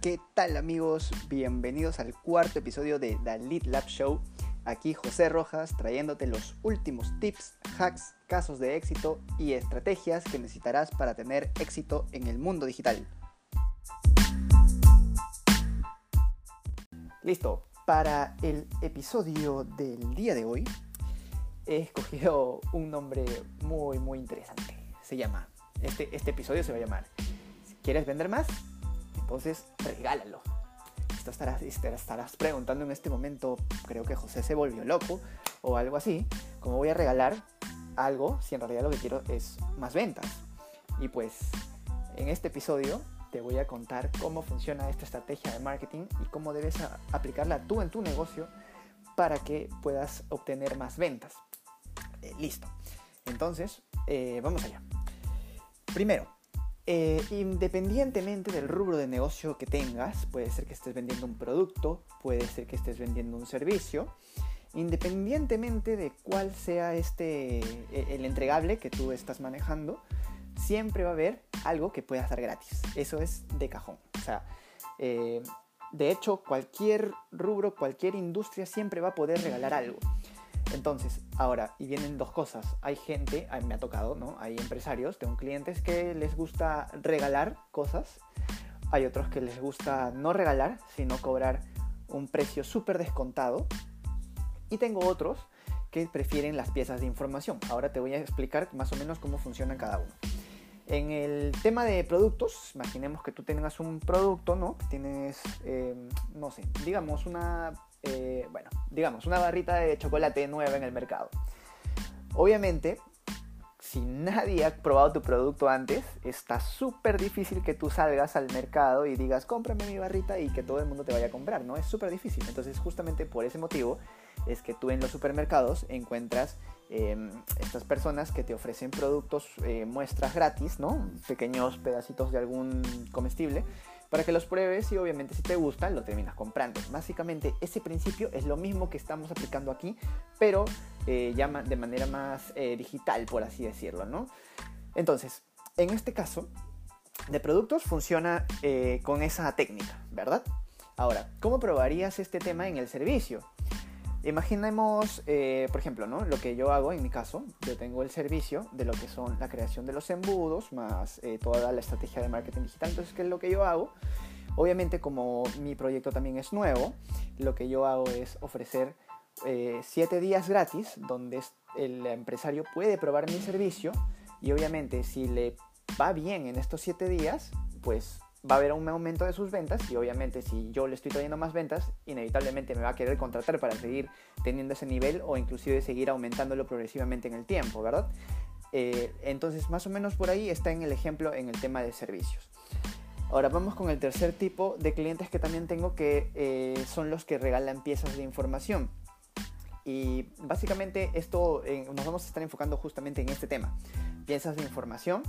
¿Qué tal amigos? Bienvenidos al cuarto episodio de The Lead Lab Show. Aquí José Rojas trayéndote los últimos tips, hacks, casos de éxito y estrategias que necesitarás para tener éxito en el mundo digital. Listo, para el episodio del día de hoy he escogido un nombre muy muy interesante. Se llama, este, este episodio se va a llamar ¿Quieres vender más? Entonces regálalo. Esto estarás, estarás preguntando en este momento, creo que José se volvió loco o algo así. ¿Cómo voy a regalar algo si en realidad lo que quiero es más ventas? Y pues en este episodio te voy a contar cómo funciona esta estrategia de marketing y cómo debes aplicarla tú en tu negocio para que puedas obtener más ventas. Eh, listo. Entonces, eh, vamos allá. Primero, eh, independientemente del rubro de negocio que tengas, puede ser que estés vendiendo un producto, puede ser que estés vendiendo un servicio, independientemente de cuál sea este, e, el entregable que tú estás manejando, siempre va a haber algo que puedas dar gratis. Eso es de cajón. O sea, eh, de hecho, cualquier rubro, cualquier industria siempre va a poder regalar algo. Entonces, ahora, y vienen dos cosas. Hay gente, me ha tocado, ¿no? Hay empresarios, tengo clientes que les gusta regalar cosas. Hay otros que les gusta no regalar, sino cobrar un precio súper descontado. Y tengo otros que prefieren las piezas de información. Ahora te voy a explicar más o menos cómo funciona cada uno. En el tema de productos, imaginemos que tú tengas un producto, ¿no? Tienes, eh, no sé, digamos una eh, bueno, digamos, una barrita de chocolate nueva en el mercado. Obviamente, si nadie ha probado tu producto antes, está súper difícil que tú salgas al mercado y digas, cómprame mi barrita y que todo el mundo te vaya a comprar, ¿no? Es súper difícil. Entonces, justamente por ese motivo es que tú en los supermercados encuentras em, estas personas que te ofrecen productos, eh, muestras gratis, ¿no? Pequeños pedacitos de algún comestible para que los pruebes y obviamente si te gustan lo terminas comprando. Básicamente ese principio es lo mismo que estamos aplicando aquí, pero eh, ya de manera más eh, digital, por así decirlo, ¿no? Entonces, en este caso, de productos funciona eh, con esa técnica, ¿verdad? Ahora, ¿cómo probarías este tema en el servicio? Imaginemos, eh, por ejemplo, ¿no? lo que yo hago en mi caso, yo tengo el servicio de lo que son la creación de los embudos más eh, toda la estrategia de marketing digital. Entonces, ¿qué es lo que yo hago? Obviamente, como mi proyecto también es nuevo, lo que yo hago es ofrecer 7 eh, días gratis donde el empresario puede probar mi servicio y obviamente si le va bien en estos 7 días, pues va a haber un aumento de sus ventas y obviamente si yo le estoy trayendo más ventas, inevitablemente me va a querer contratar para seguir teniendo ese nivel o inclusive seguir aumentándolo progresivamente en el tiempo, ¿verdad? Eh, entonces más o menos por ahí está en el ejemplo en el tema de servicios. Ahora vamos con el tercer tipo de clientes que también tengo que eh, son los que regalan piezas de información. Y básicamente esto eh, nos vamos a estar enfocando justamente en este tema, piezas de información.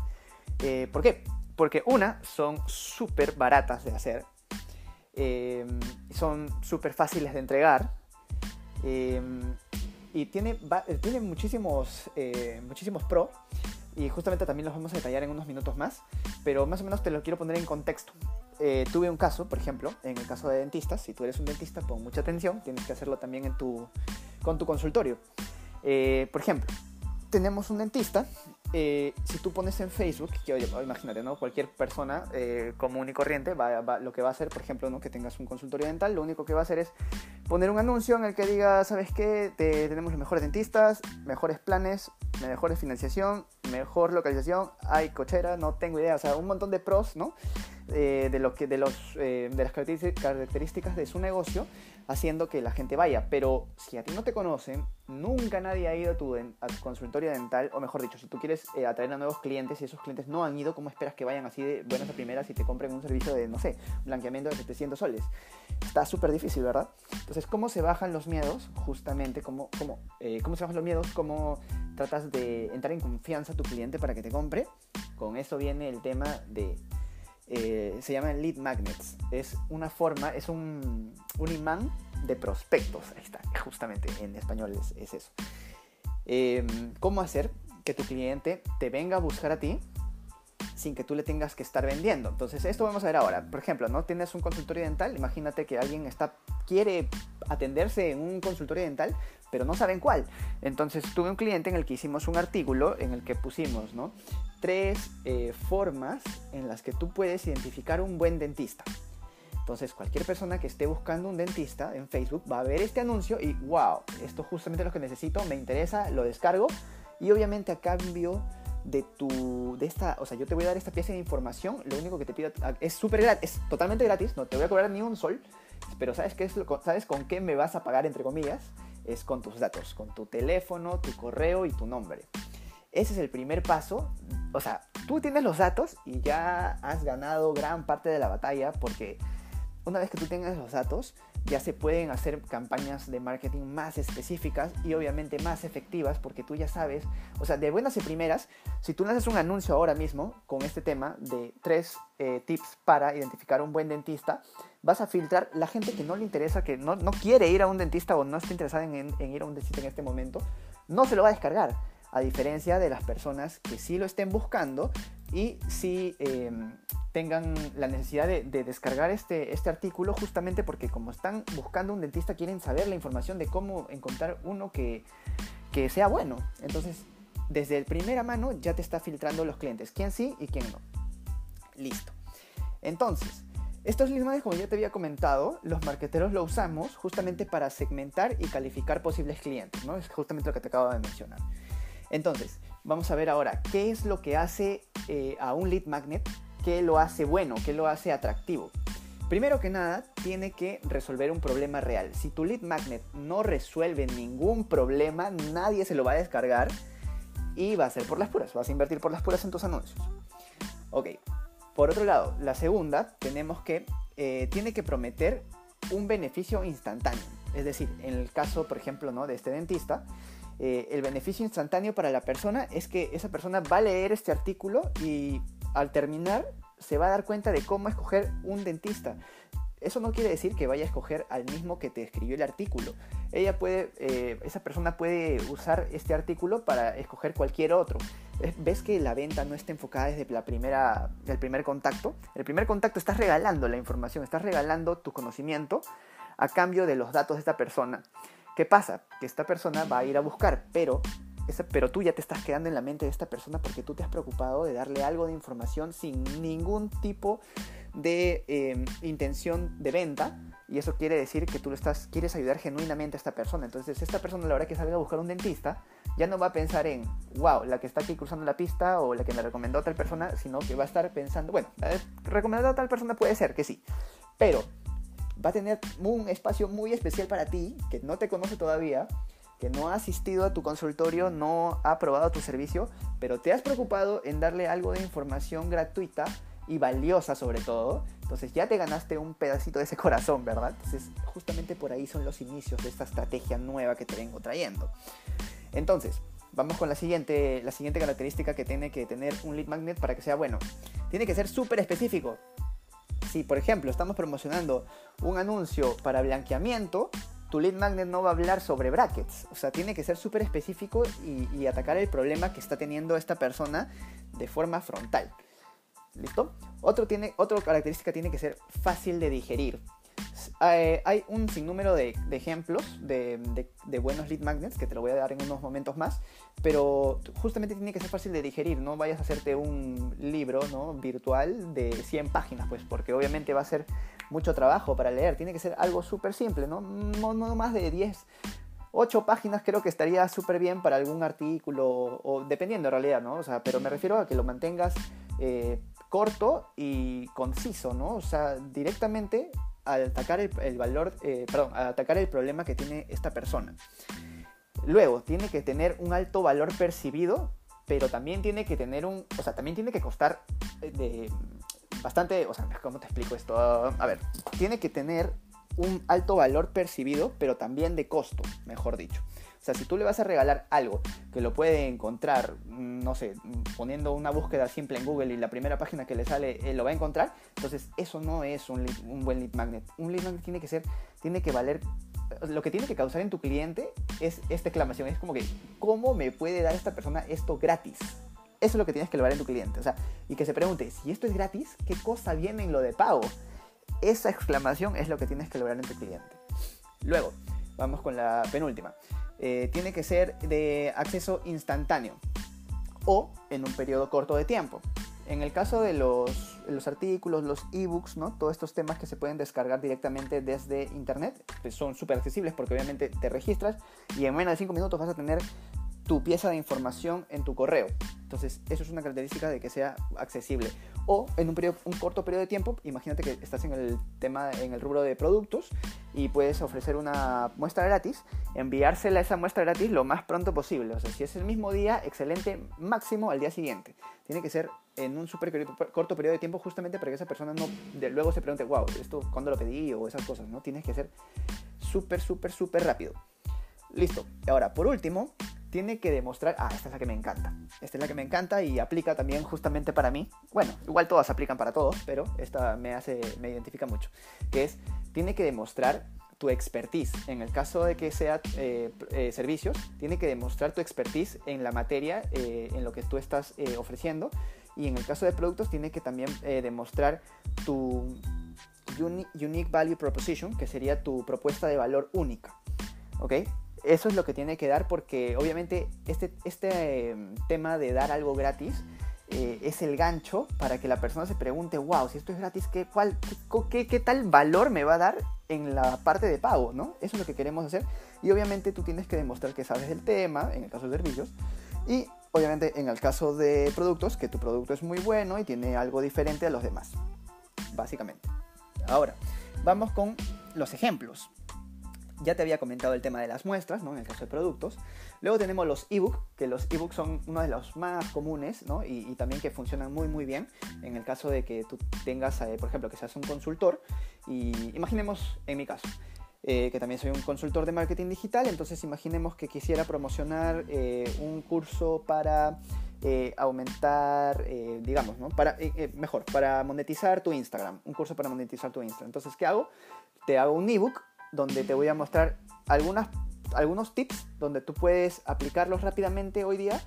¿Por qué? Porque una, son súper baratas de hacer, eh, son súper fáciles de entregar eh, y tiene, tiene muchísimos, eh, muchísimos pro y justamente también los vamos a detallar en unos minutos más, pero más o menos te lo quiero poner en contexto. tuve un caso, por ejemplo, en el caso de dentistas, si tú eres un dentista, pon mucha atención, tienes que hacerlo también en tu, con tu consultorio. por ejemplo, tenemos un dentista eh, si tú pones en Facebook, que imagínate, ¿no? Cualquier persona eh, común y corriente va, lo que va a hacer, por ejemplo, ¿no? que tengas un consultorio dental, lo único que va a hacer es poner un anuncio en el que diga, ¿sabes qué? tenemos los mejores dentistas, mejores planes, mejores financiación, mejor localización, hay cochera, no tengo idea, o sea, un montón de pros, ¿no? Eh, de, lo que, de, los, de las características de su negocio haciendo que la gente vaya. Pero si a ti no te conocen, nunca nadie ha ido a tu, consultorio dental, o mejor dicho, si tú quieres eh, atraer a nuevos clientes y esos clientes no han ido, ¿cómo esperas que vayan así de buenas a primeras y te compren un servicio de, no sé, blanqueamiento de 700 soles? Está súper difícil, ¿verdad? Entonces, ¿cómo se bajan los miedos? Justamente, ¿cómo, cómo, eh, ¿cómo se bajan los miedos? ¿Cómo tratas de entrar en confianza a tu cliente para que te compre? Con eso viene el tema de eh, se llaman lead magnets. Es una forma, es un, imán de prospectos. Ahí está, justamente en español es, eso. Em, ¿Cómo hacer que tu cliente te venga a buscar a ti sin que tú le tengas que estar vendiendo. Entonces, esto vamos a ver ahora. Por ejemplo, ¿no? Tienes un consultorio dental, imagínate que alguien está, quiere atenderse en un consultorio dental, pero no saben cuál. Entonces, tuve un cliente en el que hicimos un artículo en el que pusimos, ¿no? Tres eh, formas en las que tú puedes identificar un buen dentista. Entonces, cualquier persona que esté buscando un dentista en Facebook va a ver este anuncio y, wow, esto es justamente lo que necesito, me interesa, lo descargo. Y obviamente a cambio de tu, de esta, o sea, yo te voy a dar esta pieza de información, lo único que te pido es súper gratis, es totalmente gratis, no te voy a cobrar ni un sol, pero ¿sabes qué sabes con qué me vas a pagar entre comillas? Es con tus datos, con tu teléfono, tu correo y tu nombre. Ese es el primer paso. O sea, tú tienes los datos y ya has ganado gran parte de la batalla porque una vez que tú tengas los datos, ya se pueden hacer campañas de marketing más específicas y obviamente más efectivas porque tú ya sabes, o sea, de buenas y primeras, si tú haces un anuncio ahora mismo con este tema de tres eh, tips para identificar un buen dentista, vas a filtrar la gente que no le interesa, que no, quiere ir a un dentista o no está interesada en, en ir a un dentista en este momento, no se lo va a descargar a diferencia de las personas que sí lo estén buscando y sí em, tengan la necesidad de, descargar este, este artículo justamente porque como están buscando un dentista quieren saber la información de cómo encontrar uno que, que sea bueno. Entonces, desde primera mano ya te está filtrando los clientes, quién sí y quién no. Listo. Entonces, estos lead como ya te había comentado, los marqueteros lo usamos justamente para segmentar y calificar posibles clientes, ¿no? Es justamente lo que te acabo de mencionar. Entonces, vamos a ver ahora qué es lo que hace eh, a un lead magnet, qué lo hace bueno, qué lo hace atractivo. Primero que nada, tiene que resolver un problema real. Si tu lead magnet no resuelve ningún problema, nadie se lo va a descargar y va a ser por las puras, vas a invertir por las puras en tus anuncios. Ok, por otro lado, la segunda, tenemos que, eh, tiene que prometer un beneficio instantáneo. Es decir, en el caso, por ejemplo, ¿no? de este dentista, eh, el beneficio instantáneo para la persona es que esa persona va a leer este artículo y al terminar se va a dar cuenta de cómo escoger un dentista. Eso no quiere decir que vaya a escoger al mismo que te escribió el artículo. Ella puede, eh, esa persona puede usar este artículo para escoger cualquier otro. ¿Ves que la venta no está enfocada desde la primera, el primer contacto? El primer contacto estás regalando la información, estás regalando tu conocimiento a cambio de los datos de esta persona. ¿Qué pasa? Que esta persona va a ir a buscar, pero, pero tú ya te estás quedando en la mente de esta persona porque tú te has preocupado de darle algo de información sin ningún tipo de em, intención de venta. Y eso quiere decir que tú lo estás, quieres ayudar genuinamente a esta persona. Entonces, esta persona la hora que salga a buscar un dentista, ya no va a pensar en, wow, la que está aquí cruzando la pista o la que me recomendó a tal persona, sino que va a estar pensando, bueno, recomendado a tal persona puede ser que sí. Pero va a tener un espacio muy especial para ti, que no te conoce todavía, que no ha asistido a tu consultorio, no ha probado tu servicio, pero te has preocupado en darle algo de información gratuita y valiosa sobre todo. Entonces ya te ganaste un pedacito de ese corazón, ¿verdad? Entonces justamente por ahí son los inicios de esta estrategia nueva que te vengo trayendo. Entonces, vamos con la siguiente, la siguiente característica que tiene que tener un lead magnet para que sea bueno. Tiene que ser súper específico si por ejemplo estamos promocionando un anuncio para blanqueamiento, tu lead magnet no va a hablar sobre brackets. O sea, tiene que ser súper específico y, atacar el problema que está teniendo esta persona de forma frontal. ¿Listo? Otro tiene, otra característica tiene que ser fácil de digerir. Eh, hay un sinnúmero de, ejemplos de, buenos lead magnets que te lo voy a dar en unos momentos más, pero justamente tiene que ser fácil de digerir, no vayas a hacerte un libro ¿no? virtual de 100 páginas, pues porque obviamente va a ser mucho trabajo para leer, tiene que ser algo súper simple, ¿no? No, más de 10, 8 páginas creo que estaría súper bien para algún artículo, o dependiendo en realidad, ¿no? O sea, pero me refiero a que lo mantengas eh, corto y conciso, ¿no? O sea, directamente al atacar el, valor, eh, perdón, atacar el problema que tiene esta persona. Luego, tiene que tener un alto valor percibido, pero también tiene que tener un, o sea, también tiene que costar eh, de bastante, o sea, ¿cómo te explico esto? A ver, tiene que tener un alto valor percibido, pero también de costo, mejor dicho. O sea, si tú le vas a regalar algo que lo puede encontrar, mm, no sé, poniendo una búsqueda simple en Google y la primera página que le sale él lo va a encontrar, entonces eso no es un, un buen lead magnet. Un lead magnet tiene que ser, tiene que valer lo que tiene que causar en tu cliente es esta exclamación. Es como que, ¿cómo me puede dar esta persona esto gratis? Eso es lo que tienes que lograr en tu cliente. O sea, y que se pregunte, si esto es gratis, ¿qué cosa viene en lo de pago? Esa exclamación es lo que tienes que lograr en tu cliente. Luego, vamos con la penúltima. Eh, tiene que ser de acceso instantáneo o en un periodo corto de tiempo. En el caso de los, los artículos, los ebooks, ¿no? todos estos temas que se pueden descargar directamente desde internet, pues son súper accesibles porque obviamente te registras y en menos de 5 minutos vas a tener tu pieza de información en tu correo. Entonces, eso es una característica de que sea accesible. O en un, periodo, un corto periodo de tiempo, imagínate que estás en el tema, en el rubro de productos y puedes ofrecer una muestra gratis, enviársela esa muestra gratis lo más pronto posible. O sea, si es el mismo día, excelente, máximo al día siguiente. Tiene que ser en un super corto periodo de tiempo justamente para que esa persona no de, luego se pregunte, wow, esto cuándo lo pedí o esas cosas, ¿no? Tienes que ser súper, súper, súper rápido. Listo. Ahora, por último, tiene que demostrar, ah, esta es la que me encanta. Esta es la que me encanta y aplica también justamente para mí. Bueno, igual todas aplican para todos, pero esta me hace, me identifica mucho. Que es, tiene que demostrar tu expertise. En el caso de que sea eh, eh, servicios, tiene que demostrar tu expertise en la materia, eh, en lo que tú estás ofreciendo. Y en el caso de productos, tiene que también demostrar tu unique value proposition, que sería tu propuesta de valor única. ¿Ok? Eso es lo que tiene que dar porque obviamente este, este em, tema de dar algo gratis eh, es el gancho para que la persona se pregunte, wow, si esto es gratis, ¿qué, cuál, qué, qué, tal valor me va a dar en la parte de pago? ¿no? Eso es lo que queremos hacer. Y obviamente tú tienes que demostrar que sabes del tema, en el caso de servicios, y obviamente en el caso de productos, que tu producto es muy bueno y tiene algo diferente a los demás, básicamente. Ahora, vamos con los ejemplos. Ya te había comentado el tema de las muestras, ¿no? En el caso de productos. Luego tenemos los ebooks, que los ebooks son uno de los más comunes, ¿no? Y, también que funcionan muy, muy bien. En el caso de que tú tengas, eh, por ejemplo, que seas un consultor. Y imaginemos, en mi caso, eh, que también soy un consultor de marketing digital. Entonces, imaginemos que quisiera promocionar eh, un curso para aumentar, digamos, ¿no? Para, mejor, para monetizar tu Instagram. Un curso para monetizar tu Instagram. Entonces, ¿qué hago? Te hago un ebook donde te voy a mostrar algunas, algunos tips donde tú puedes aplicarlos rápidamente hoy día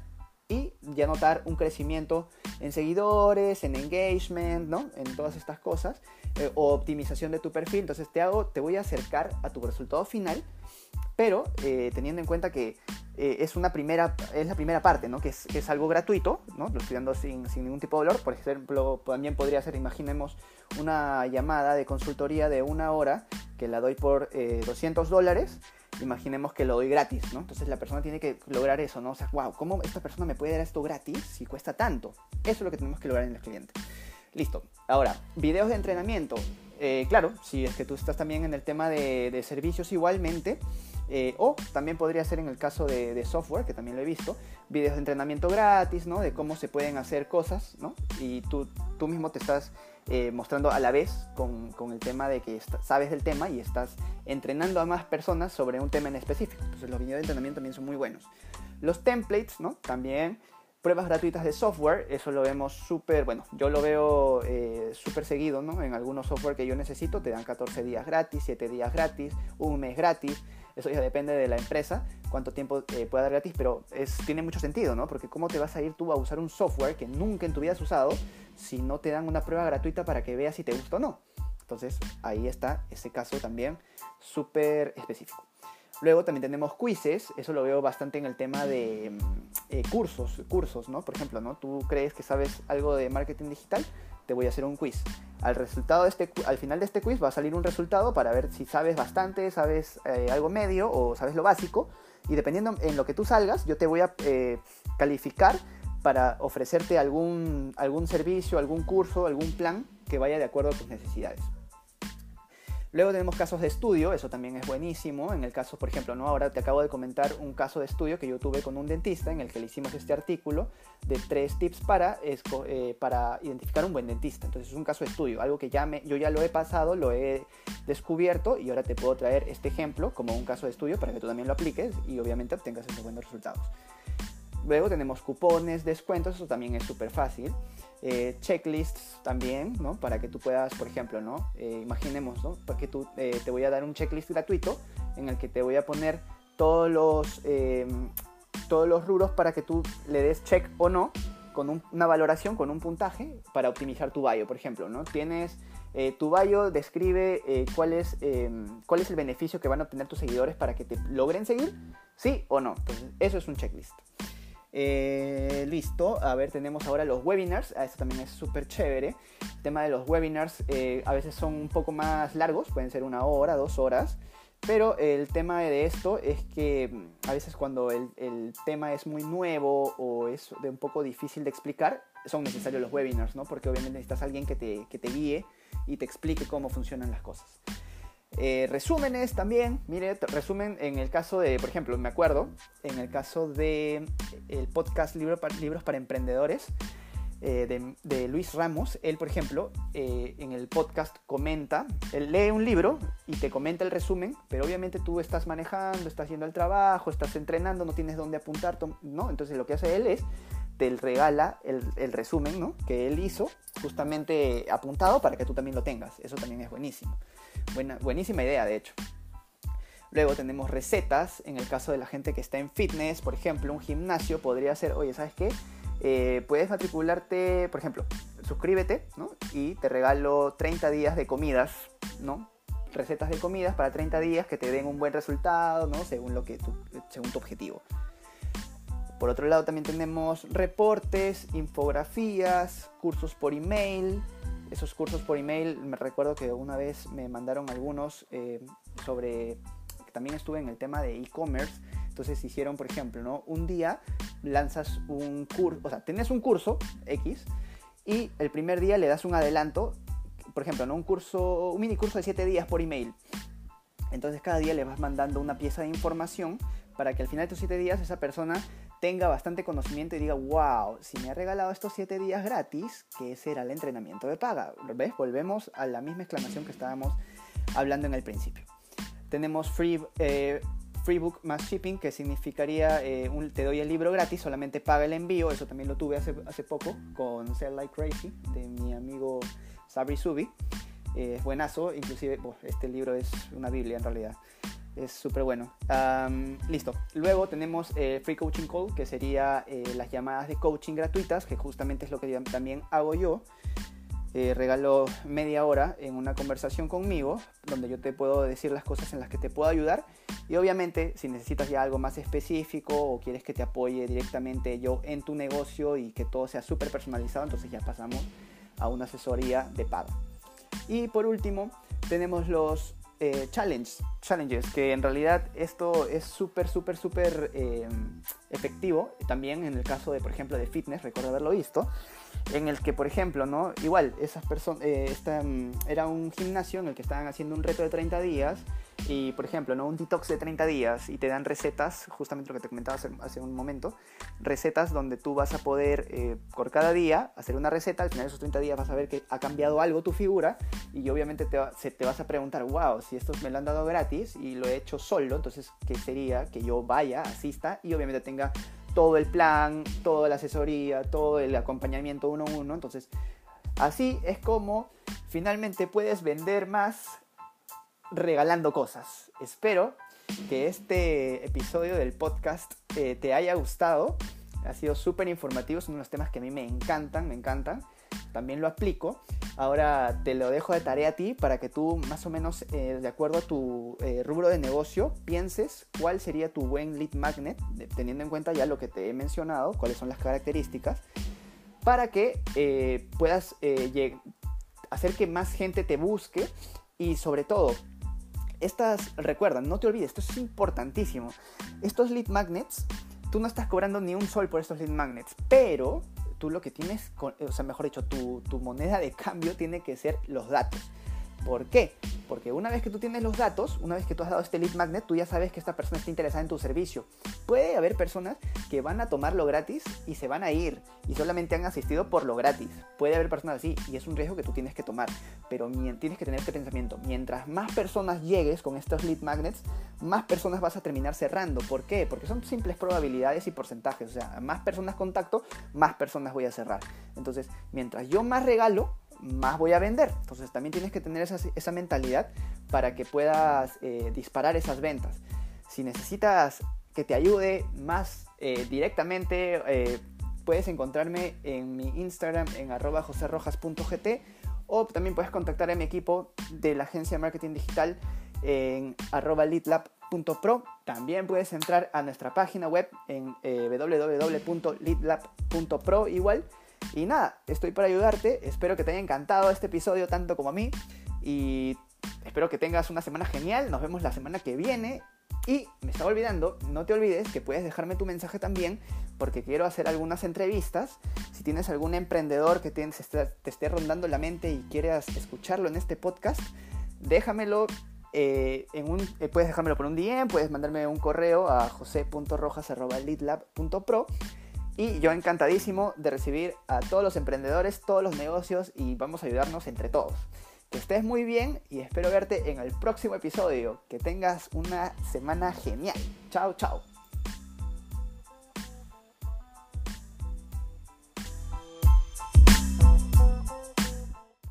y ya notar un crecimiento en seguidores, en engagement, ¿no? En todas estas cosas, eh, o optimización de tu perfil. Entonces te hago, te voy a acercar a tu resultado final, pero eh, teniendo en cuenta que eh, es, una primera, es la primera parte, ¿no? Que es, es algo gratuito, ¿no? Lo estoy dando sin, sin, ningún tipo de dolor. Por ejemplo, también podría ser, imaginemos, una llamada de consultoría de una hora la doy por 200 dólares imaginemos que lo doy gratis, ¿no? Entonces la persona tiene que lograr eso, ¿no? O sea, wow, ¿cómo esta persona me puede dar esto gratis si cuesta tanto? Eso es lo que tenemos que lograr en el cliente. Listo. Ahora, videos de entrenamiento. Eh, claro, si es que tú estás también en el tema de, servicios igualmente, eh, o también podría ser en el caso de, software, que también lo he visto, videos de entrenamiento gratis, ¿no? De cómo se pueden hacer cosas, ¿no? Y tú, tú mismo te estás eh, mostrando a la vez con, con el tema de que sabes del tema y estás entrenando a más personas sobre un tema en específico. Entonces los videos de entrenamiento también son muy buenos. Los templates, ¿no? También pruebas gratuitas de software, eso lo vemos súper, bueno, yo lo veo eh, súper seguido, ¿no? En algunos software que yo necesito te dan 14 días gratis, 7 días gratis, un mes gratis, eso ya depende de la empresa, cuánto tiempo eh, pueda dar gratis, pero tiene mucho sentido, ¿no? Porque cómo te vas a ir tú a usar un software que nunca en tu vida has usado si no te dan una prueba gratuita para que veas si te gusta o no. Entonces ahí está ese caso también súper específico. Luego también tenemos quizzes, eso lo veo bastante en el tema de mm, eh, cursos, cursos, ¿no? Por ejemplo, ¿no? Tú crees que sabes algo de marketing digital, te voy a hacer un quiz. Al, resultado de este, al final de este quiz va a salir un resultado para ver si sabes bastante, sabes eh, algo medio o sabes lo básico. Y dependiendo en lo que tú salgas, yo te voy a eh, calificar para ofrecerte algún, algún servicio, algún curso, algún plan que vaya de acuerdo a tus necesidades. Luego tenemos casos de estudio, eso también es buenísimo. En el caso, por ejemplo, ¿no? ahora te acabo de comentar un caso de estudio que yo tuve con un dentista en el que le hicimos este artículo de tres tips para, eh, para identificar un buen dentista. Entonces es un caso de estudio, algo que ya me, yo ya lo he pasado, lo he descubierto y ahora te puedo traer este ejemplo como un caso de estudio para que tú también lo apliques y obviamente obtengas esos buenos resultados. Luego tenemos cupones, descuentos, eso también es súper fácil. Eh, checklists también, ¿no? Para que tú puedas, por ejemplo, ¿no? Eh, imaginemos, ¿no? Porque tú, eh, te voy a dar un checklist gratuito en el que te voy a poner todos los, todos los rubros para que tú le des check o no con una valoración, con un puntaje para optimizar tu bio, por ejemplo, ¿no? Tienes tu bio describe cuál, em, cuál es el beneficio que van a obtener tus seguidores para que te logren seguir, sí o no. Entonces, eso es un checklist. Eh, listo, a ver, tenemos ahora los webinars. Ah, esto también es súper chévere. El tema de los webinars a veces son un poco más largos, pueden ser una hora, dos horas. Pero el tema de esto es que mm, a veces cuando el, el tema es muy nuevo o es de un poco difícil de explicar, son necesarios los webinars, ¿no? Porque obviamente necesitas alguien que te, que te guíe y te explique cómo funcionan las cosas. Eh, resúmenes también, mire, resumen en el caso de, por ejemplo, me acuerdo, en el caso de el podcast Libro Libros para Emprendedores eh, de, Luis Ramos, él, por ejemplo, eh, en el podcast comenta, él lee un libro y te comenta el resumen, pero obviamente tú estás manejando, estás haciendo el trabajo, estás entrenando, no tienes dónde apuntar, ¿no? Entonces lo que hace él es te regala el, resumen ¿no? que él hizo, justamente apuntado para que tú también lo tengas. Eso también es buenísimo. Buena, buenísima idea, de hecho. Luego tenemos recetas, en el caso de la gente que está en fitness, por ejemplo, un gimnasio podría ser, oye, ¿sabes qué? Eh, puedes matricularte, por ejemplo, suscríbete, ¿no? Y te regalo 30 días de comidas, ¿no? Recetas de comidas para 30 días que te den un buen resultado, ¿no? Según, lo que según tu objetivo. Por otro lado también tenemos reportes, infografías, cursos por email. Esos cursos por email, me recuerdo que una vez me mandaron algunos eh, sobre, también estuve en el tema de e-commerce. Entonces hicieron, por ejemplo, ¿no? un día lanzas un curso, o sea, tienes un curso X y el primer día le das un adelanto, por ejemplo, ¿no? un curso, un mini curso de 7 días por email. Entonces cada día le vas mandando una pieza de información para que al final de tus 7 días esa persona tenga bastante conocimiento y diga, wow, si me ha regalado estos 7 días gratis, ¿qué será el entrenamiento de paga? ¿Ves? Volvemos a la misma exclamación que estábamos hablando en el principio. Tenemos free, eh, book más shipping, que significaría eh, te doy el libro gratis, solamente paga el envío. Eso también lo tuve hace, hace poco con Sell Like Crazy de mi amigo Sabri Subi. Eh, es buenazo, inclusive este libro es una biblia en realidad es súper bueno. listo. Luego tenemos eh, Free Coaching Call, que sería eh, las llamadas de coaching gratuitas, que justamente es lo que también hago yo. Eh, regalo media hora en una conversación conmigo, donde yo te puedo decir las cosas en las que te puedo ayudar. Y obviamente, si necesitas ya algo más específico o quieres que te apoye directamente yo en tu negocio y que todo sea súper personalizado, entonces ya pasamos a una asesoría de pago. Y por último, tenemos los eh, challenge, challenges, que en realidad esto es súper, súper, súper eh, efectivo. También en el caso de, por ejemplo, de fitness, recuerdo haberlo visto, en el que, por ejemplo, ¿no? igual, esas personas, eh, mm, era un gimnasio en el que estaban haciendo un reto de 30 días y, por ejemplo, ¿no? un detox de 30 días y te dan recetas, justamente lo que te comentaba hace, un momento, recetas donde tú vas a poder, eh, por cada día, hacer una receta, al final de esos 30 días vas a ver que ha cambiado algo tu figura y obviamente te, vas a preguntar, wow, si esto me lo han dado gratis y lo he hecho solo, entonces, ¿qué sería que yo vaya, asista y obviamente tenga todo el plan, toda la asesoría, todo el acompañamiento uno a uno. Entonces, así es como finalmente puedes vender más regalando cosas. Espero que este episodio del podcast eh, te haya gustado. Ha sido súper informativo, son unos temas que a mí me encantan, me encantan. También lo aplico. Ahora te lo dejo de tarea a ti para que tú más o menos eh, de acuerdo a tu eh, rubro de negocio pienses cuál sería tu buen lead magnet, teniendo en cuenta ya lo que te he mencionado, cuáles son las características, para que puedas hacer que más gente te busque y sobre todo estas, recuerda, no te olvides, esto es importantísimo. Estos lead magnets, tú no estás cobrando ni un sol por estos lead magnets, pero tú lo que tienes, o sea, mejor dicho, tu, tu moneda de cambio tiene que ser los datos. ¿Por qué? Porque una vez que tú tienes los datos, una vez que tú has dado este lead magnet, tú ya sabes que esta persona está interesada en tu servicio. Puede haber personas que van a tomarlo gratis y se van a ir y solamente han asistido por lo gratis. Puede haber personas así y es un riesgo que tú tienes que tomar. Pero tienes que tener este pensamiento. Mientras más personas llegues con estos lead magnets, más personas vas a terminar cerrando. ¿Por qué? Porque son simples probabilidades y porcentajes. O sea, más personas contacto, más personas voy a cerrar. Entonces, mientras yo más regalo, más voy a vender. Entonces también tienes que tener esa, mentalidad para que puedas eh, disparar esas ventas. Si necesitas que te ayude más eh, directamente, eh, puedes encontrarme en mi Instagram en arroba joserrojas.gt o también puedes contactar a mi equipo de la agencia de marketing digital en arroba leadlab.pro. También puedes entrar a nuestra página web en eh, www.leadlab.pro igual. Y nada, estoy para ayudarte. Espero que te haya encantado este episodio tanto como a mí. Y espero que tengas una semana genial. Nos vemos la semana que viene. Y me estaba olvidando, no te olvides que puedes dejarme tu mensaje también porque quiero hacer algunas entrevistas. Si tienes algún emprendedor que te, esté rondando la mente y quieras escucharlo en este podcast, déjamelo eh, en un, eh, puedes dejármelo por un DM, puedes mandarme un correo a jose.rojas.leadlab.pro y yo encantadísimo de recibir a todos los emprendedores, todos los negocios y vamos a ayudarnos entre todos. Que estés muy bien y espero verte en el próximo episodio. Que tengas una semana genial. Chao, chao.